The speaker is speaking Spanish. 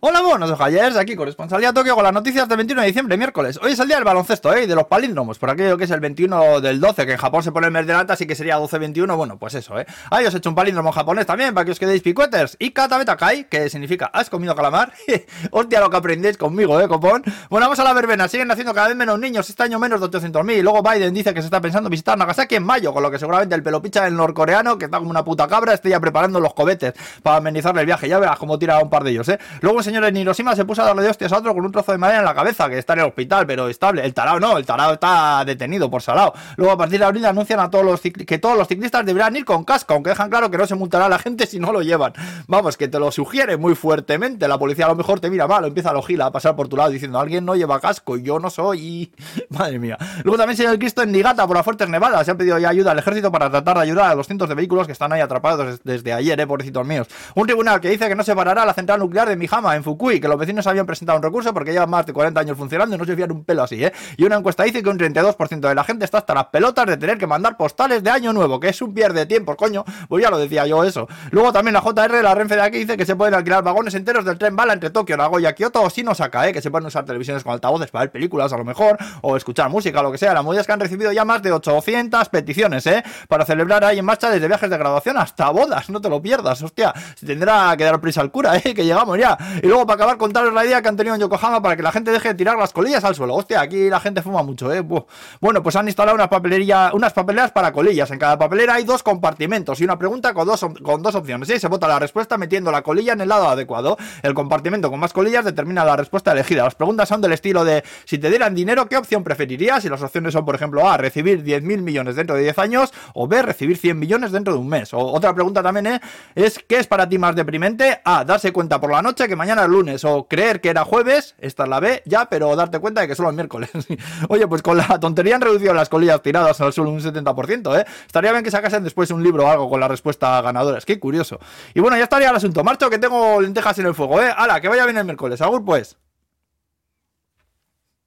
Hola, buenos ojallers, aquí corresponsalía Tokio con las noticias del 21 de diciembre, miércoles. Hoy es el día del baloncesto, ¿eh? de los palíndromos, por aquello que es el 21 del 12, que en Japón se pone el mes de lata, así que sería 12-21, bueno, pues eso, ¿eh? Ahí os he hecho un palíndromo japonés también, para que os quedéis picueters. Y katabetakai, que significa, ¿has comido calamar? Hostia, lo que aprendéis conmigo, ¿eh, copón? Bueno, vamos a la verbena, siguen naciendo cada vez menos niños, este año menos de 800.000. Luego Biden dice que se está pensando visitar Nagasaki en mayo, con lo que seguramente el pelopicha del norcoreano, que está como una puta cabra, esté ya preparando los cohetes para amenizarle el viaje. Ya verás cómo tira un par de ellos, ¿eh? Luego señor en Hiroshima se puso a darle de hostias a otro con un trozo de madera en la cabeza, que está en el hospital, pero estable. El tarao no, el tarao está detenido por salado. Luego, a partir de abril, anuncian a todos los que todos los ciclistas deberán ir con casco, aunque dejan claro que no se multará a la gente si no lo llevan. Vamos, que te lo sugiere muy fuertemente. La policía a lo mejor te mira mal, empieza a lo gila a pasar por tu lado diciendo alguien no lleva casco y yo no soy. Madre mía. Luego también se el Cristo en Nigata por las fuertes nevadas. Se han pedido ayuda al ejército para tratar de ayudar a los cientos de vehículos que están ahí atrapados desde ayer, eh, pobrecitos míos. Un tribunal que dice que no se parará la central nuclear de Mijama en Fukui, que los vecinos habían presentado un recurso porque lleva más de 40 años funcionando y no se fían un pelo así, ¿eh? Y una encuesta dice que un 32% de la gente está hasta las pelotas de tener que mandar postales de año nuevo, que es un pierde de tiempo, coño. Pues ya lo decía yo eso. Luego también la JR, la Renfe de aquí, dice que se pueden alquilar vagones enteros del tren bala entre Tokio, Nagoya, Kioto o Shinosaka, ¿eh? Que se pueden usar televisiones con altavoces para ver películas a lo mejor, o escuchar música, lo que sea. La movida es que han recibido ya más de 800 peticiones, ¿eh? Para celebrar ahí en marcha desde viajes de graduación hasta bodas, no te lo pierdas, hostia. Se tendrá que dar prisa al cura, ¿eh? Que llegamos ya. Luego para acabar, contaros la idea que han tenido en Yokohama para que la gente deje de tirar las colillas al suelo. Hostia, aquí la gente fuma mucho, ¿eh? Bueno, pues han instalado unas, papelería, unas papeleras para colillas. En cada papelera hay dos compartimentos y una pregunta con dos, con dos opciones. Y se vota la respuesta metiendo la colilla en el lado adecuado. El compartimento con más colillas determina la respuesta elegida. Las preguntas son del estilo de, si te dieran dinero, ¿qué opción preferirías? Y las opciones son, por ejemplo, A, recibir 10.000 millones dentro de 10 años, o B, recibir 100 millones dentro de un mes. O otra pregunta también ¿eh? es, ¿qué es para ti más deprimente? A, darse cuenta por la noche que mañana es lunes, o creer que era jueves, esta es la B, ya, pero darte cuenta de que solo el miércoles. Oye, pues con la tontería han reducido las colillas tiradas al suelo un 70%, ¿eh? Estaría bien que sacasen después un libro o algo con la respuesta ganadora. Es que curioso. Y bueno, ya estaría el asunto. Marcho que tengo lentejas en el fuego, ¿eh? ¡Hala! Que vaya bien el miércoles. Agur, pues.